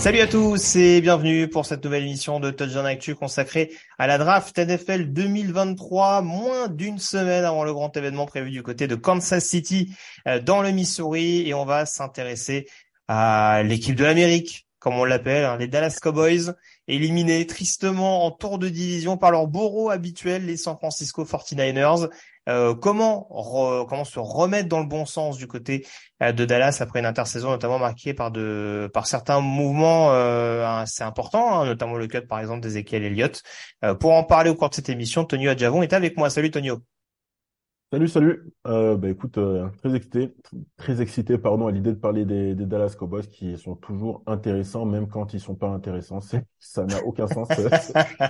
Salut à tous et bienvenue pour cette nouvelle émission de Touchdown Actu consacrée à la draft NFL 2023, moins d'une semaine avant le grand événement prévu du côté de Kansas City euh, dans le Missouri et on va s'intéresser à l'équipe de l'Amérique, comme on l'appelle, hein, les Dallas Cowboys, éliminés tristement en tour de division par leur bourreau habituel, les San Francisco 49ers. Euh, comment re- comment se remettre dans le bon sens du côté euh, de Dallas après une intersaison notamment marquée par de par certains mouvements euh, assez importants, hein, notamment le cut par exemple d'Ezekiel Elliott. Euh, pour en parler au cours de cette émission, Tonio Adjavon est avec moi. Salut Tonio. Salut, salut. Euh, bah écoute, euh, très excité, très excité, pardon, à l'idée de parler des, des Dallas Cowboys qui sont toujours intéressants, même quand ils sont pas intéressants. C'est, ça n'a aucun sens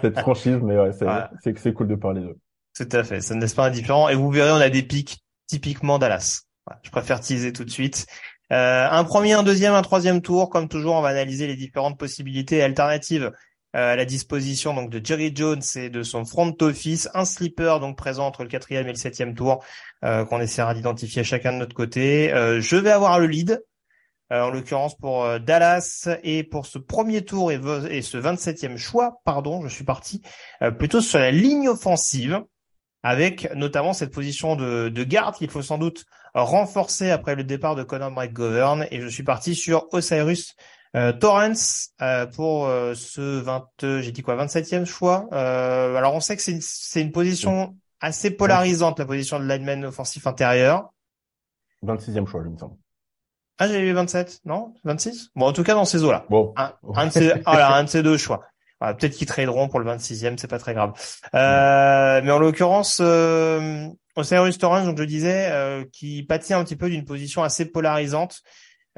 cette franchise, mais ouais, c'est, Ouais. c'est, c'est cool de parler d'eux. Tout à fait, ça ne laisse pas indifférent. Et vous verrez, on a des pics typiquement Dallas. Je préfère teaser tout de suite. Euh, un premier, un deuxième, un troisième tour. Comme toujours, on va analyser les différentes possibilités alternatives euh, à la disposition donc de Jerry Jones et de son front office. Un sleeper donc présent entre le quatrième et le septième tour euh, qu'on essaiera d'identifier chacun de notre côté. Euh, je vais avoir le lead. euh, en l'occurrence pour euh, Dallas et pour ce premier tour et ce 27e choix, pardon, je suis parti euh, plutôt sur la ligne offensive avec notamment cette position de, de garde qu'il faut sans doute renforcer après le départ de Conor McGovern. Et je suis parti sur Osiris euh, Torrance euh, pour euh, ce 20, euh, j'ai dit quoi, 27e choix. Euh, alors on sait que c'est une, position assez polarisante, la position de lineman offensif intérieur. 26e choix, il me semble. Ah, j'avais eu 27, non? 26 Bon, en tout cas, dans ces eaux-là. Bon. Un, un de ces, voilà, un de ces deux choix. Peut-être qu'ils traderont pour le 26e, c'est pas très grave. Euh, mais en l'occurrence, euh, Osiris Torrance, donc je disais, euh, qui pâtit un petit peu d'une position assez polarisante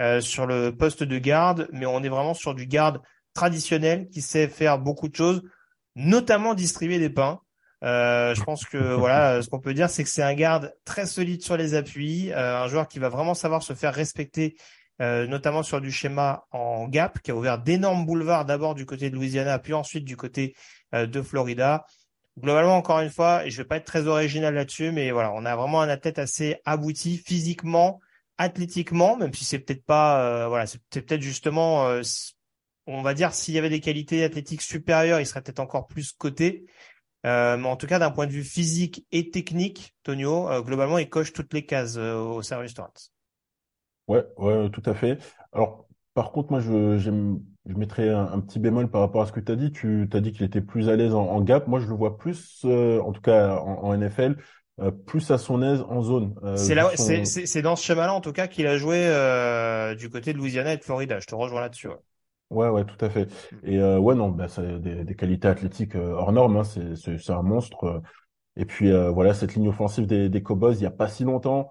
euh, sur le poste de garde, mais on est vraiment sur du garde traditionnel qui sait faire beaucoup de choses, notamment distribuer des pains. Euh, je pense que voilà, ce qu'on peut dire, c'est que c'est un garde très solide sur les appuis, euh, un joueur qui va vraiment savoir se faire respecter euh, notamment sur du schéma en gap, qui a ouvert d'énormes boulevards d'abord du côté de Louisiana, puis ensuite du côté euh, de Florida. Globalement, encore une fois, et je vais pas être très original là-dessus, mais voilà, on a vraiment un athlète assez abouti physiquement, athlétiquement, même si c'est peut-être pas, euh, voilà, c'est peut-être justement, euh, on va dire, s'il y avait des qualités athlétiques supérieures, il serait peut-être encore plus coté. Euh, mais en tout cas, d'un point de vue physique et technique, Tonio, euh, globalement, il coche toutes les cases euh, au service Torrance. Ouais, ouais, tout à fait. Alors, par contre, moi, je, j'aime, je mettrais un, un petit bémol par rapport à ce que tu as dit. Tu t'as dit qu'il était plus à l'aise en, en gap. Moi, je le vois plus, euh, en tout cas en, en NFL, euh, plus à son aise en zone. Euh, C'est vu là, son- c'est, dans ce schéma-là, en tout cas, qu'il a joué euh, du côté de Louisiana et de Florida. Je te rejoins là-dessus. ouais. Ouais, ouais, tout à fait. Et euh, ouais, non, bah, c'est des, des qualités athlétiques euh, hors normes. Hein, c'est, c'est, c'est un monstre. Et puis euh, voilà, cette ligne offensive des, des Cowboys, il y a pas si longtemps,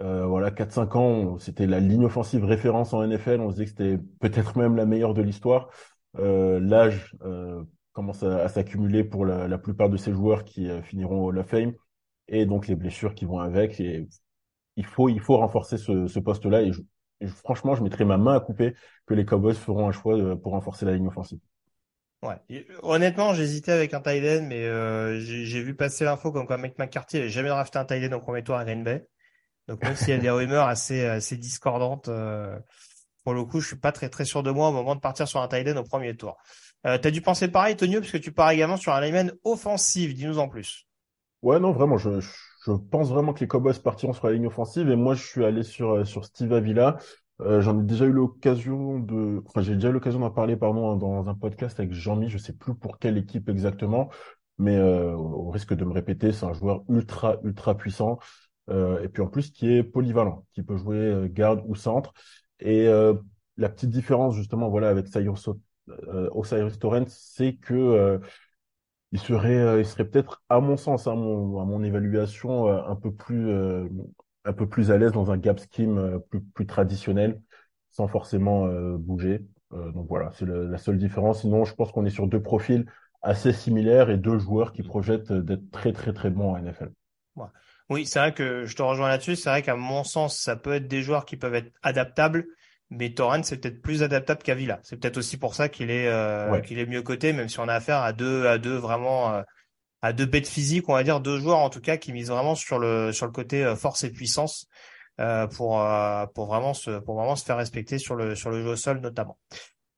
euh, voilà, 4-5 ans, c'était la ligne offensive référence en NFL. On se disait que c'était peut-être même la meilleure de l'histoire. Euh, l'âge euh, commence à, s'accumuler pour la, la plupart de ces joueurs qui finiront au of Fame, et donc les blessures qui vont avec. Et il faut, il faut renforcer ce, poste-là. Et, franchement, je mettrai ma main à couper que les Cowboys feront un choix pour renforcer la ligne offensive. Ouais. Honnêtement, j'hésitais avec un end, mais j'ai, vu passer l'info comme quoi Mike McCarthy avait jamais drafté un end au premier tour à Green Bay. Donc même s'il y a des rumeurs assez, discordantes, euh, pour le coup, je suis pas très très sûr de moi au moment de partir sur un tight au premier tour. Euh, tu as dû penser pareil, Tonio, parce que tu pars également sur un lineman offensif. Dis-nous en plus. Ouais, non, vraiment, je, pense vraiment que les Cowboys partiront sur la ligne offensive et moi, je suis allé sur, euh, Steve Avila. Euh, j'en ai déjà eu l'occasion de, enfin, j'ai déjà eu l'occasion d'en parler, pardon, dans un podcast avec Jean-Mi, je sais plus pour quelle équipe exactement, mais au risque de me répéter, c'est un joueur ultra, ultra puissant. Euh, et puis en plus, qui est polyvalent, qui peut jouer euh, garde ou centre. Et euh, la petite différence, justement, voilà, avec Cyrus, Osiris Torrent, c'est que il serait, il serait peut-être, à mon sens, à mon, à mon évaluation, un peu plus, un peu plus à l'aise dans un gap scheme plus, plus traditionnel, sans forcément bouger. donc voilà, c'est la seule différence. Sinon, je pense qu'on est sur deux profils assez similaires et deux joueurs qui projettent d'être très très très bons en NFL. Oui, c'est vrai que je te rejoins là-dessus. C'est vrai qu'à mon sens, ça peut être des joueurs qui peuvent être adaptables, mais Torrent c'est peut-être plus adaptable qu'Avila. C'est peut-être aussi pour ça qu'il est euh, qu'il est mieux coté, même si on a affaire à deux à deux vraiment euh, à deux bêtes physiques, on va dire deux joueurs en tout cas qui misent vraiment sur le sur le côté euh, force et puissance pour pour vraiment se pour vraiment se faire respecter sur le sur le jeu au sol notamment.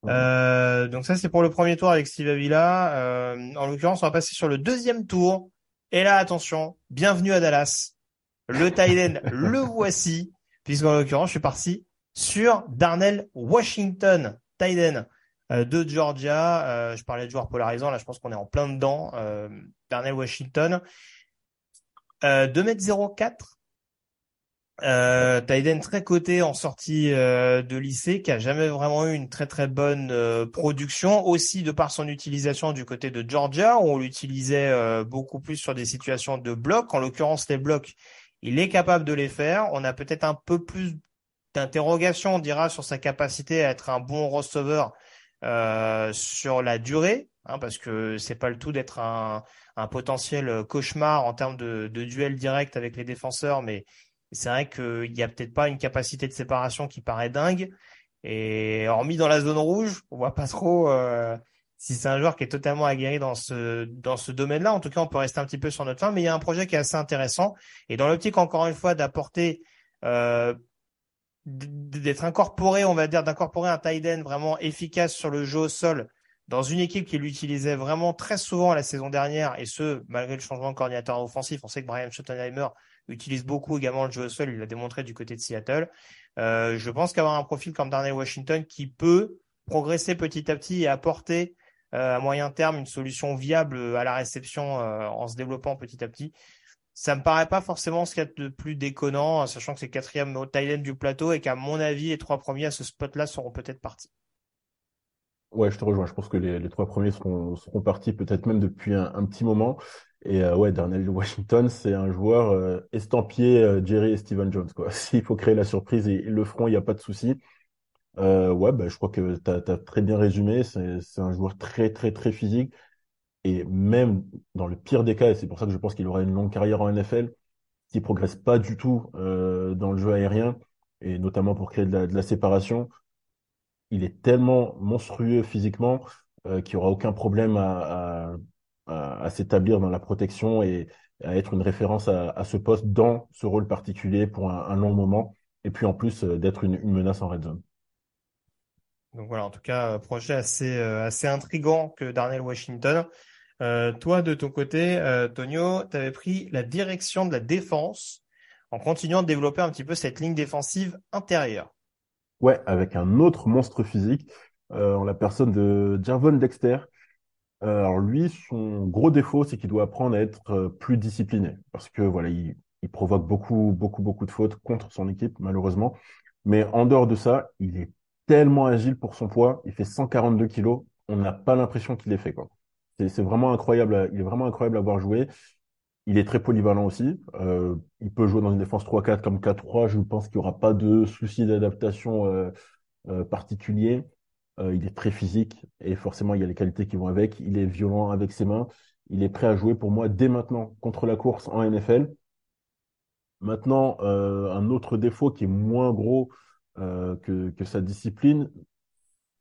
donc ça c'est pour le premier tour avec Steve Avila. en l'occurrence, on va passer sur le deuxième tour et là, attention, bienvenue à Dallas. Le Thaïlande, le voici, puisqu'en l'occurrence, je suis parti sur Darnell Washington, Thaïlande euh, de Georgia. Euh, je parlais de joueurs polarisants, là je pense qu'on est en plein dedans. Euh, Darnell Washington, euh, 2m04, euh, très coté en sortie euh, de lycée, qui a jamais vraiment eu une très très bonne euh, production, aussi de par son utilisation du côté de Georgia, où on l'utilisait euh, beaucoup plus sur des situations de bloc. En l'occurrence, les blocs, il est capable de les faire. On a peut-être un peu plus d'interrogation, on dira, sur sa capacité à être un bon receveur sur la durée, hein, parce que c'est pas le tout d'être un, un, potentiel cauchemar en termes de, de duel direct avec les défenseurs, mais c'est vrai qu'il n'y a peut-être pas une capacité de séparation qui paraît dingue. Et hormis dans la zone rouge, on voit pas trop euh, si c'est un joueur qui est totalement aguerri dans ce dans ce domaine-là. En tout cas, on peut rester un petit peu sur notre fin, mais il y a un projet qui est assez intéressant. Et dans l'optique, encore une fois, d'apporter euh, d'être incorporé, on va dire, d'incorporer un tight end vraiment efficace sur le jeu au sol dans une équipe qui l'utilisait vraiment très souvent la saison dernière, et ce, malgré le changement de coordinateur offensif. On sait que Brian Schottenheimer utilise beaucoup également le jeu au sol, il l'a démontré du côté de Seattle. Euh, je pense qu'avoir un profil comme Darnell Washington qui peut progresser petit à petit et apporter euh, à moyen terme une solution viable à la réception euh, en se développant petit à petit, ça me paraît pas forcément ce qu'il y a de plus déconnant, sachant que c'est quatrième au Thailand du plateau et qu'à mon avis, les trois premiers à ce spot-là seront peut-être partis. Ouais, je te rejoins. Je pense que les, trois premiers seront, seront partis peut-être même depuis un petit moment. Et euh, ouais, Darnell Washington, c'est un joueur euh, estampillé euh, Jerry et Steven Jones. Quoi. S'il faut créer la surprise, et ils le feront, il n'y a pas de souci. Ouais, bah, je crois que tu as, très bien résumé. C'est un joueur très, très, très physique. Et même dans le pire des cas, et c'est pour ça que je pense qu'il aura une longue carrière en NFL, s'il progresse pas du tout dans le jeu aérien, et notamment pour créer de la, séparation, il est tellement monstrueux physiquement qu'il n'y aura aucun problème à, à s'établir dans la protection et à être une référence à, à, ce poste dans ce rôle particulier pour un, un long moment. Et puis en plus euh, d'être une, une, menace en red zone. Donc voilà, en tout cas, projet assez, euh, assez intrigant que Darnell Washington. Euh, toi, de ton côté, euh, Tonio, tu avais pris la direction de la défense en continuant de développer un petit peu cette ligne défensive intérieure. Ouais, avec un autre monstre physique, euh, en la personne de Javon Dexter. Euh, alors lui, son gros défaut, c'est qu'il doit apprendre à être euh, plus discipliné, parce que voilà, il, provoque beaucoup, beaucoup, beaucoup de fautes contre son équipe, malheureusement. Mais en dehors de ça, il est tellement agile pour son poids. Il fait 142 kilos. On n'a pas l'impression qu'il est fait. C'est vraiment incroyable. Il est vraiment incroyable à voir jouer. Il est très polyvalent aussi. Euh, il peut jouer dans une défense 3-4 comme 4-3. Je pense qu'il n'y aura pas de souci d'adaptation particulier. Euh, il est très physique et forcément, il y a les qualités qui vont avec. Il est violent avec ses mains. Il est prêt à jouer pour moi dès maintenant contre la course en NFL. Maintenant, euh, un autre défaut qui est moins gros euh, que, sa discipline,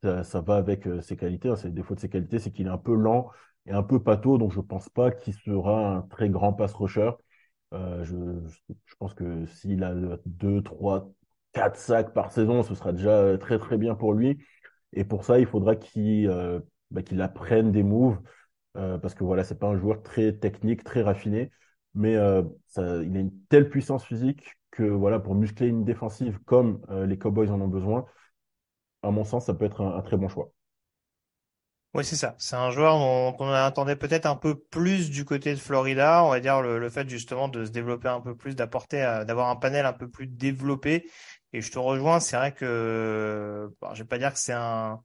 ça, va avec ses qualités. Hein, c'est le défaut de ses qualités, c'est qu'il est un peu lent et un peu pâteau, donc je pense pas qu'il sera un très grand pass rusher. Je, pense que s'il a deux, trois 4 sacs par saison, ce sera déjà très très bien pour lui. Et pour ça, il faudra qu'il bah, qu'il apprenne des moves parce que voilà, c'est pas un joueur très technique, très raffiné, mais ça, il a une telle puissance physique que voilà, pour muscler une défensive comme les Cowboys en ont besoin, à mon sens, ça peut être un très bon choix. Oui, c'est ça. C'est un joueur dont on attendait peut-être un peu plus du côté de Florida. On va dire le, fait justement de se développer un peu plus, d'apporter, d'avoir un panel un peu plus développé. Et je te rejoins. C'est vrai que, bon, je vais pas dire que c'est un,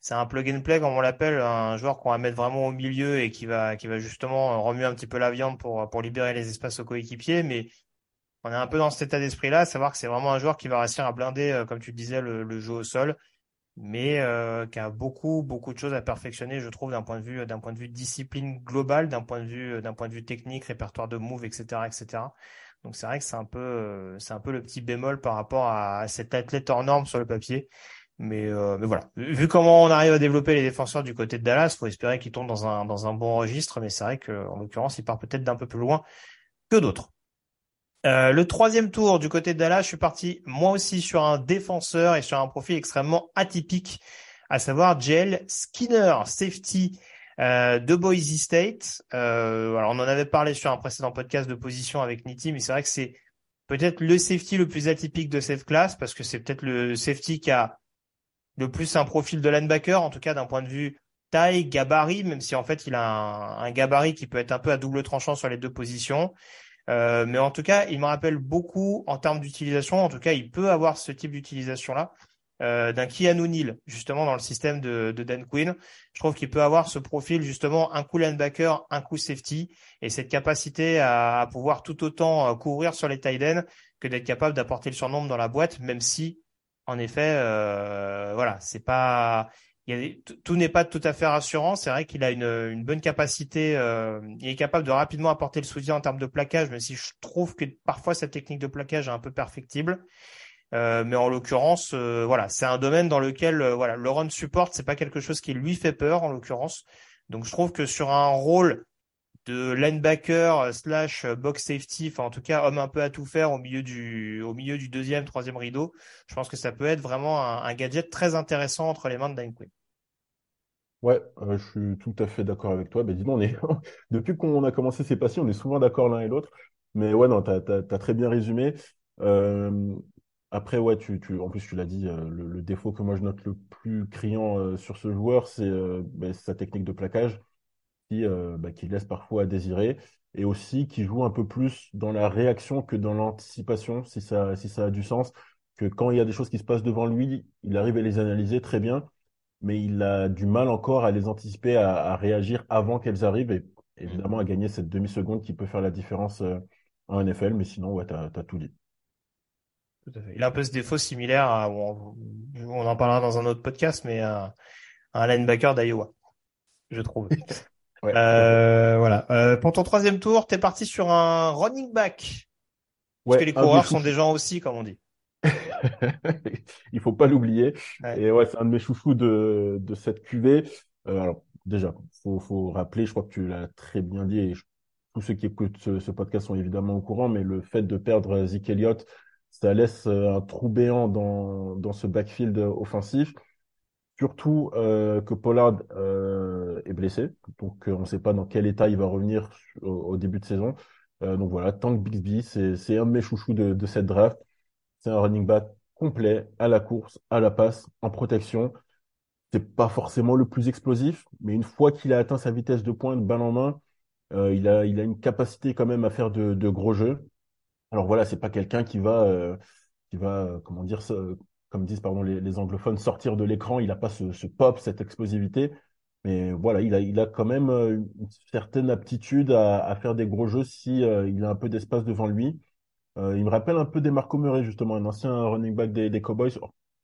c'est un plug and play comme on l'appelle, un joueur qu'on va mettre vraiment au milieu et qui va, qui va justement remuer un petit peu la viande pour, pour libérer les espaces aux coéquipiers. Mais on est un peu dans cet état d'esprit-là, à savoir que c'est vraiment un joueur qui va réussir à blinder, euh, comme tu disais, le, le jeu au sol mais euh, qui a beaucoup beaucoup de choses à perfectionner, je trouve, d'un point de vue d'un point de vue discipline globale, d'un point de vue d'un point de vue technique, répertoire de moves, etc., etc. Donc c'est vrai que c'est un peu euh, c'est un peu le petit bémol par rapport à, cet athlète hors norme sur le papier. Mais, euh, mais voilà, vu comment on arrive à développer les défenseurs du côté de Dallas, faut espérer qu'ils tombent dans un dans un bon registre. Mais c'est vrai qu'en l'occurrence, il part peut-être d'un peu plus loin que d'autres. Euh, le troisième tour du côté de Dallas, je suis parti moi aussi sur un défenseur et sur un profil extrêmement atypique, à savoir JL Skinner, safety euh, de Boise State. Euh, alors on en avait parlé sur un précédent podcast de position avec Nitti, mais c'est vrai que c'est peut-être le safety le plus atypique de cette classe parce que c'est peut-être le safety qui a le plus un profil de linebacker, en tout cas d'un point de vue taille, gabarit, même si en fait il a un, gabarit qui peut être un peu à double tranchant sur les deux positions. Euh, mais en tout cas, il me rappelle beaucoup en termes d'utilisation. En tout cas, il peut avoir ce type d'utilisation-là euh, d'un O'Neill, justement dans le système de, de Dan Quinn. Je trouve qu'il peut avoir ce profil justement un coup linebacker, un coup safety, et cette capacité à, pouvoir tout autant euh, couvrir sur les tight ends que d'être capable d'apporter le surnombre dans la boîte, même si en effet, euh, voilà, c'est pas tout n'est pas tout à fait rassurant. C'est vrai qu'il a une, bonne capacité. Il est capable de rapidement apporter le soutien en termes de plaquage, même si je trouve que parfois sa technique de plaquage est un peu perfectible. Euh, mais en l'occurrence, euh, voilà, c'est un domaine dans lequel voilà, le run support, c'est pas quelque chose qui lui fait peur en l'occurrence. Donc je trouve que sur un rôle de linebacker slash box safety, enfin en tout cas homme un peu à tout faire au milieu du au milieu du deuxième, troisième rideau, je pense que ça peut être vraiment un, gadget très intéressant entre les mains de Dan Quinn. Ouais, euh, je suis tout à fait d'accord avec toi. Mais dis on est depuis qu'on a commencé ces passions, on est souvent d'accord l'un et l'autre. Mais ouais, non, t'as as, très bien résumé. Euh, après, ouais, tu, tu, en plus, tu l'as dit, euh, le, défaut que moi je note le plus criant sur ce joueur, c'est bah, sa technique de plaquage qui, bah, qui laisse parfois à désirer et aussi qui joue un peu plus dans la réaction que dans l'anticipation, si ça, si ça a du sens. Que quand il y a des choses qui se passent devant lui, il arrive à les analyser très bien mais il a du mal encore à les anticiper, à, réagir avant qu'elles arrivent et évidemment à gagner cette demi-seconde qui peut faire la différence euh, en NFL. Mais sinon, ouais, tu as, tout dit. Il a un peu ce défaut similaire, à, on, en parlera dans un autre podcast, mais un, un linebacker d'Iowa, je trouve. Euh, voilà. Euh, pour ton troisième tour, tu es parti sur un running back. Parce que les coureurs sont des gens aussi, comme on dit. Il faut pas l'oublier. Et ouais, c'est un de mes chouchous de, de cette cuvée. Euh, alors, déjà, faut, faut rappeler, je crois que tu l'as très bien dit, et tous ceux qui écoutent ce, podcast sont évidemment au courant, mais le fait de perdre Zeke Elliott, ça laisse euh, un trou béant dans, dans ce backfield offensif. Surtout euh, que Pollard euh, est blessé, donc on ne sait pas dans quel état il va revenir au, début de saison. donc voilà, Tank Bixby, c'est un de mes chouchous de, de cette draft. C'est un running back complet à la course, à la passe, en protection. C'est pas forcément le plus explosif, mais une fois qu'il a atteint sa vitesse de pointe, balle en main, il a, il a une capacité quand même à faire de, de gros jeux. Alors voilà, c'est pas quelqu'un qui va, euh, qui va, euh, comment dire, comme disent pardon les, anglophones, sortir de l'écran. Il n'a pas ce, pop, cette explosivité, mais voilà, il a, il a quand même une certaine aptitude à, faire des gros jeux si il a un peu d'espace devant lui. Euh, il me rappelle un peu des Marco Murray, justement, un ancien running back des, Cowboys.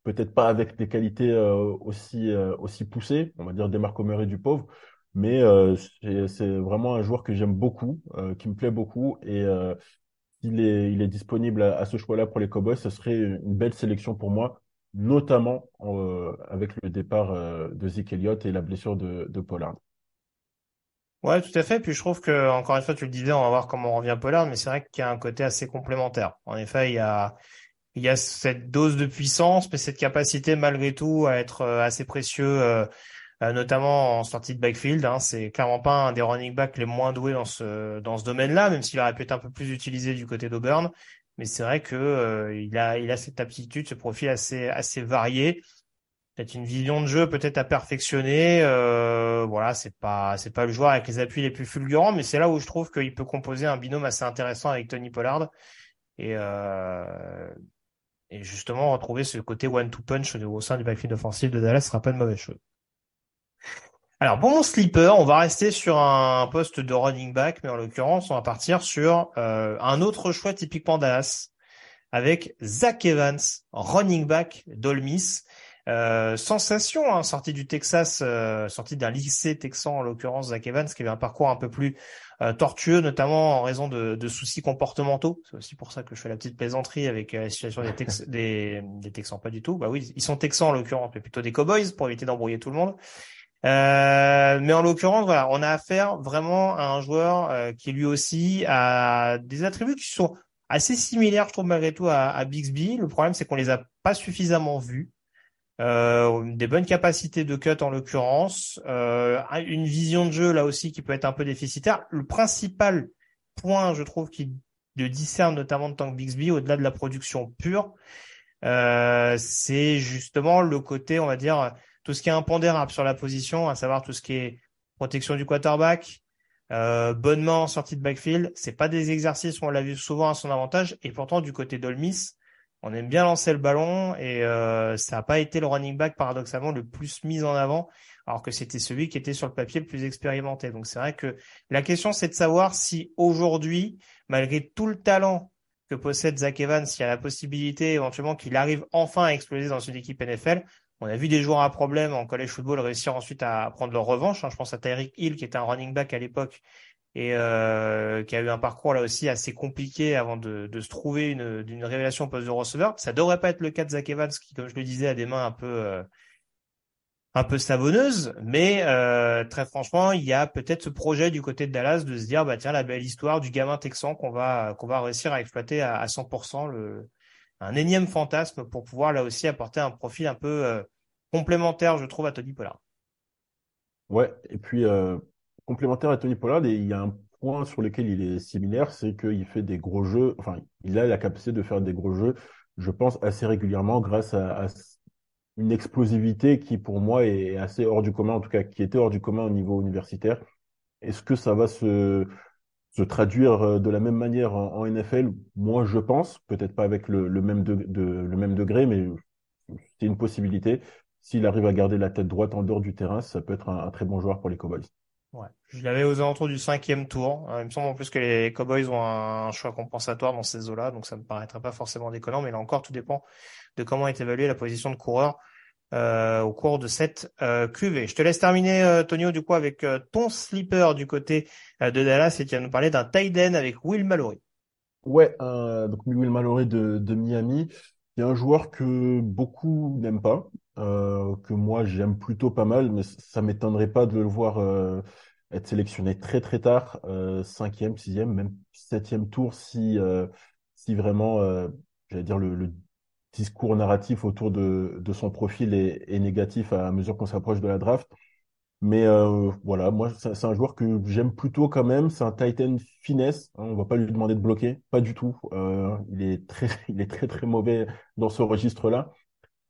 Peut-être pas avec des qualités euh, aussi, euh, aussi poussées, on va dire des Marco Murray du pauvre, mais c'est vraiment un joueur que j'aime beaucoup, qui me plaît beaucoup. Et s'il est, il est disponible à, ce choix-là pour les Cowboys, ce serait une belle sélection pour moi, notamment avec le départ de Zeke Elliott et la blessure de, Pollard. Ouais, tout à fait. Puis je trouve que, encore une fois, tu le disais, on va voir comment on revient Pollard, mais c'est vrai qu'il y a un côté assez complémentaire. En effet, il y a, il y a cette dose de puissance, mais cette capacité malgré tout à être assez précieux, notamment en sortie de backfield. Hein. C'est clairement pas un des running backs les moins doués dans ce dans ce domaine-là, même s'il aurait pu être un peu plus utilisé du côté d'Auburn. Mais c'est vrai que il a il a cette aptitude, ce profil assez assez varié peut-être une vision de jeu peut-être à perfectionner. Euh, voilà, c'est pas c'est pas le joueur avec les appuis les plus fulgurants, mais c'est là où je trouve qu'il peut composer un binôme assez intéressant avec Tony Pollard et euh, et justement retrouver ce côté one-two punch au sein du backfield offensif de Dallas sera pas une mauvaise chose. Alors pour mon sleeper, on va rester sur un poste de running back, mais en l'occurrence, on va partir sur euh, un autre choix typiquement Dallas avec Zach Evans, running back d'Olmis. Euh, sensation, hein, sortie du Texas, euh, sortie d'un lycée texan en l'occurrence, Zach Evans, qui avait un parcours un peu plus euh, tortueux, notamment en raison de, de soucis comportementaux. C'est aussi pour ça que je fais la petite plaisanterie avec la situation des, Tex des, des, Texans, pas du tout. Bah oui, ils sont Texans en l'occurrence, mais plutôt des Cowboys pour éviter d'embrouiller tout le monde. Mais en l'occurrence, voilà, on a affaire vraiment à un joueur qui lui aussi a des attributs qui sont assez similaires, je trouve malgré tout, à, à Bixby. Le problème, c'est qu'on les a pas suffisamment vus. Euh, des bonnes capacités de cut en l'occurrence, euh, une vision de jeu là aussi qui peut être un peu déficitaire. Le principal point, je trouve, qui le discerne notamment de Tank Bixby, au-delà de la production pure, euh, c'est justement le côté, on va dire, tout ce qui est impondérable sur la position, à savoir tout ce qui est protection du quarterback, euh, bonne main en sortie de backfield. C'est pas des exercices où on l'a vu souvent à son avantage, et pourtant du côté d'Olmis, on aime bien lancer le ballon et euh, ça n'a pas été le running back paradoxalement le plus mis en avant, alors que c'était celui qui était sur le papier le plus expérimenté. Donc c'est vrai que la question c'est de savoir si aujourd'hui, malgré tout le talent que possède Zach Evans, s'il y a la possibilité éventuellement qu'il arrive enfin à exploser dans une équipe NFL. On a vu des joueurs à problème en college football réussir ensuite à prendre leur revanche. Hein. Je pense à Tyreek Hill qui était un running back à l'époque et euh, qui a eu un parcours là aussi assez compliqué avant de, se trouver une, révélation poste de receveur. Ça devrait pas être le cas de Zach Evans qui, comme je le disais, a des mains un peu euh, mais euh, très franchement, il y a peut-être ce projet du côté de Dallas de se dire bah tiens la belle histoire du gamin texan qu'on va réussir à exploiter à, à 100% le un énième fantasme pour pouvoir là aussi apporter un profil un peu euh, complémentaire, je trouve, à Tony Pollard. Ouais, et puis euh, complémentaire à Tony Pollard il y a un point sur lequel il est similaire, c'est qu'il fait des gros jeux, enfin, il a la capacité de faire des gros jeux, je pense, assez régulièrement grâce à, une explosivité qui, pour moi, est assez hors du commun, en tout cas, qui était hors du commun au niveau universitaire. Est-ce que ça va se, se traduire euh, de la même manière en, NFL Moi, je pense, peut-être pas avec le, même de, le même degré, mais c'est une possibilité. S'il arrive à garder la tête droite en dehors du terrain, ça peut être un très bon joueur pour les Cowboys. Ouais. Je l'avais aux alentours du cinquième tour. Euh, il me semble en plus que les Cowboys ont un, choix compensatoire dans ces eaux-là, donc ça me paraîtrait pas forcément déconnant, mais là encore, tout dépend de comment est évaluée la position de coureur au cours de cette euh, QV. Je te laisse terminer, euh, Tonio, du coup, avec ton sleeper du côté de Dallas, et tu vas nous parler d'un tight end avec Will Mallory. Ouais, donc Will Mallory de, Miami. Il y a un joueur que beaucoup n'aiment pas, euh, que moi j'aime plutôt pas mal, mais ça m'étonnerait pas de le voir euh, être sélectionné très très tard, euh, cinquième, sixième, même septième tour, si si vraiment, j'allais dire le, discours narratif autour de, de son profil est, est négatif à mesure qu'on s'approche de la draft. Mais voilà, moi c'est un joueur que j'aime plutôt quand même. C'est un Titan finesse. Hein, on va pas lui demander de bloquer, pas du tout. il est très, il est très très mauvais dans ce registre-là.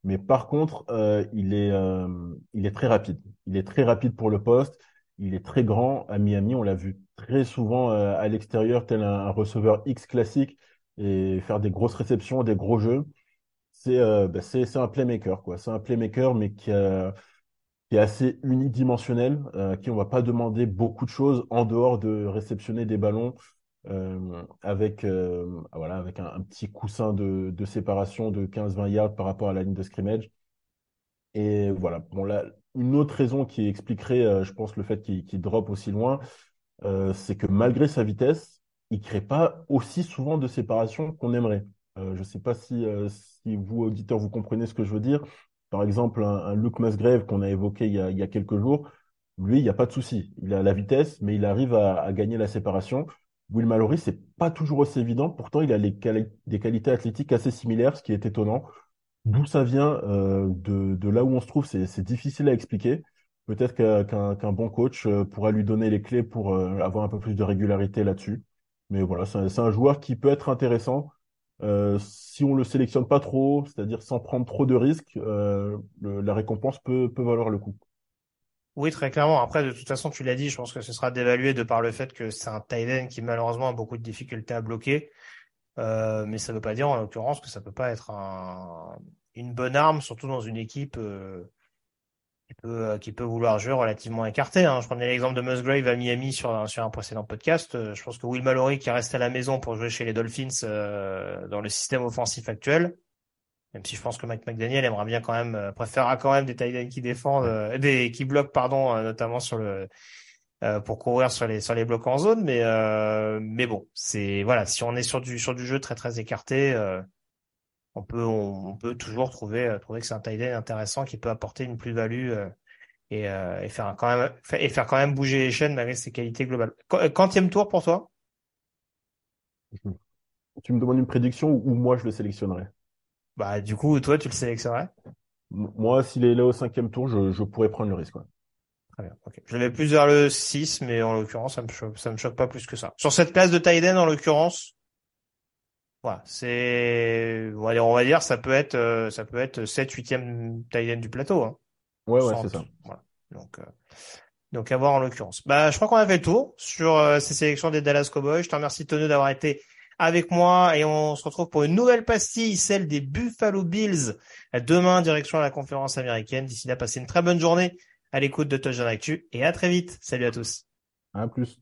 Mais par contre, euh, il est, euh, il est très rapide. Il est très rapide pour le poste. Il est très grand à Miami. On l'a vu très souvent euh, à l'extérieur, tel un, receveur X classique et faire des grosses réceptions, des gros jeux. C'est bah, c'est un playmaker quoi. C'est un playmaker mais qui, est assez unidimensionnel, à qui on va pas demander beaucoup de choses en dehors de réceptionner des ballons euh, avec, euh, voilà, avec un, petit coussin de, séparation de 15-20 yards par rapport à la ligne de scrimmage. Et voilà. Bon, là, une autre raison qui expliquerait, euh, je pense, le fait qu'il qu drop aussi loin, c'est que malgré sa vitesse, il crée pas aussi souvent de séparation qu'on aimerait. Je ne sais pas si, si vous, auditeurs, vous comprenez ce que je veux dire. Par exemple, un, un Luke Musgrave qu'on a évoqué il y a, quelques jours, lui, il n'y a pas de souci. Il a la vitesse, mais il arrive à, gagner la séparation. Will Mallory, c'est pas toujours aussi évident. Pourtant, il a des qualités athlétiques assez similaires, ce qui est étonnant. D'où ça vient, euh, de, là où on se trouve, c'est difficile à expliquer. Peut-être qu'un bon coach euh, pourra lui donner les clés pour euh, avoir un peu plus de régularité là-dessus. Mais voilà, c'est un, joueur qui peut être intéressant euh, si on le sélectionne pas trop, c'est-à-dire sans prendre trop de risques, euh, la récompense peut, valoir le coup. Oui, très clairement. Après, de toute façon, tu l'as dit, je pense que ce sera dévalué de par le fait que c'est un tight qui malheureusement a beaucoup de difficultés à bloquer. Euh, mais ça ne veut pas dire en l'occurrence que ça peut pas être un, une bonne arme, surtout dans une équipe qui, peut, euh, qui peut vouloir jouer relativement écarté. Hein. Je prenais l'exemple de Musgrave à Miami sur, sur un précédent podcast. Euh, je pense que Will Mallory qui reste à la maison pour jouer chez les Dolphins euh, dans le système offensif actuel, même si je pense que Mike McDaniel aimerait bien quand même, euh, préférera quand même des tight qui défendent, euh, des qui bloquent pardon, notamment sur le pour courir sur les sur les blocs en zone, mais mais bon, c'est voilà, si on est sur du sur du jeu très très écarté, on peut on, peut toujours trouver trouver que c'est un tight intéressant qui peut apporter une plus-value et, et faire quand même et faire quand même bouger les chaînes malgré ses qualités globales. Quantième tour pour toi? Tu me demandes une prédiction ou moi je le sélectionnerai? Bah, du coup, toi, tu le sélectionnerais? Moi, s'il est là au cinquième tour, je, je pourrais prendre le risque. Ouais. Très bien. ok. Je l'avais plus vers le 6, mais en l'occurrence, ça me choque, ça me choque pas plus que ça. Sur cette place de Tiden, en l'occurrence, voilà, c'est, on va dire, on va dire, ça peut être, euh, ça peut être 7, 8e Tiden du plateau. Hein. Ouais, ouais, c'est ça. Voilà. Donc, euh, donc à voir en l'occurrence. Bah, je crois qu'on a fait le tour sur euh, ces sélections des Dallas Cowboys. Je te remercie, Tonio, d'avoir été avec moi et on se retrouve pour une nouvelle pastille, celle des Buffalo Bills. Demain, direction la conférence américaine. D'ici là, passez une très bonne journée à l'écoute de Touchdown Actu et à très vite. Salut à tous. À plus.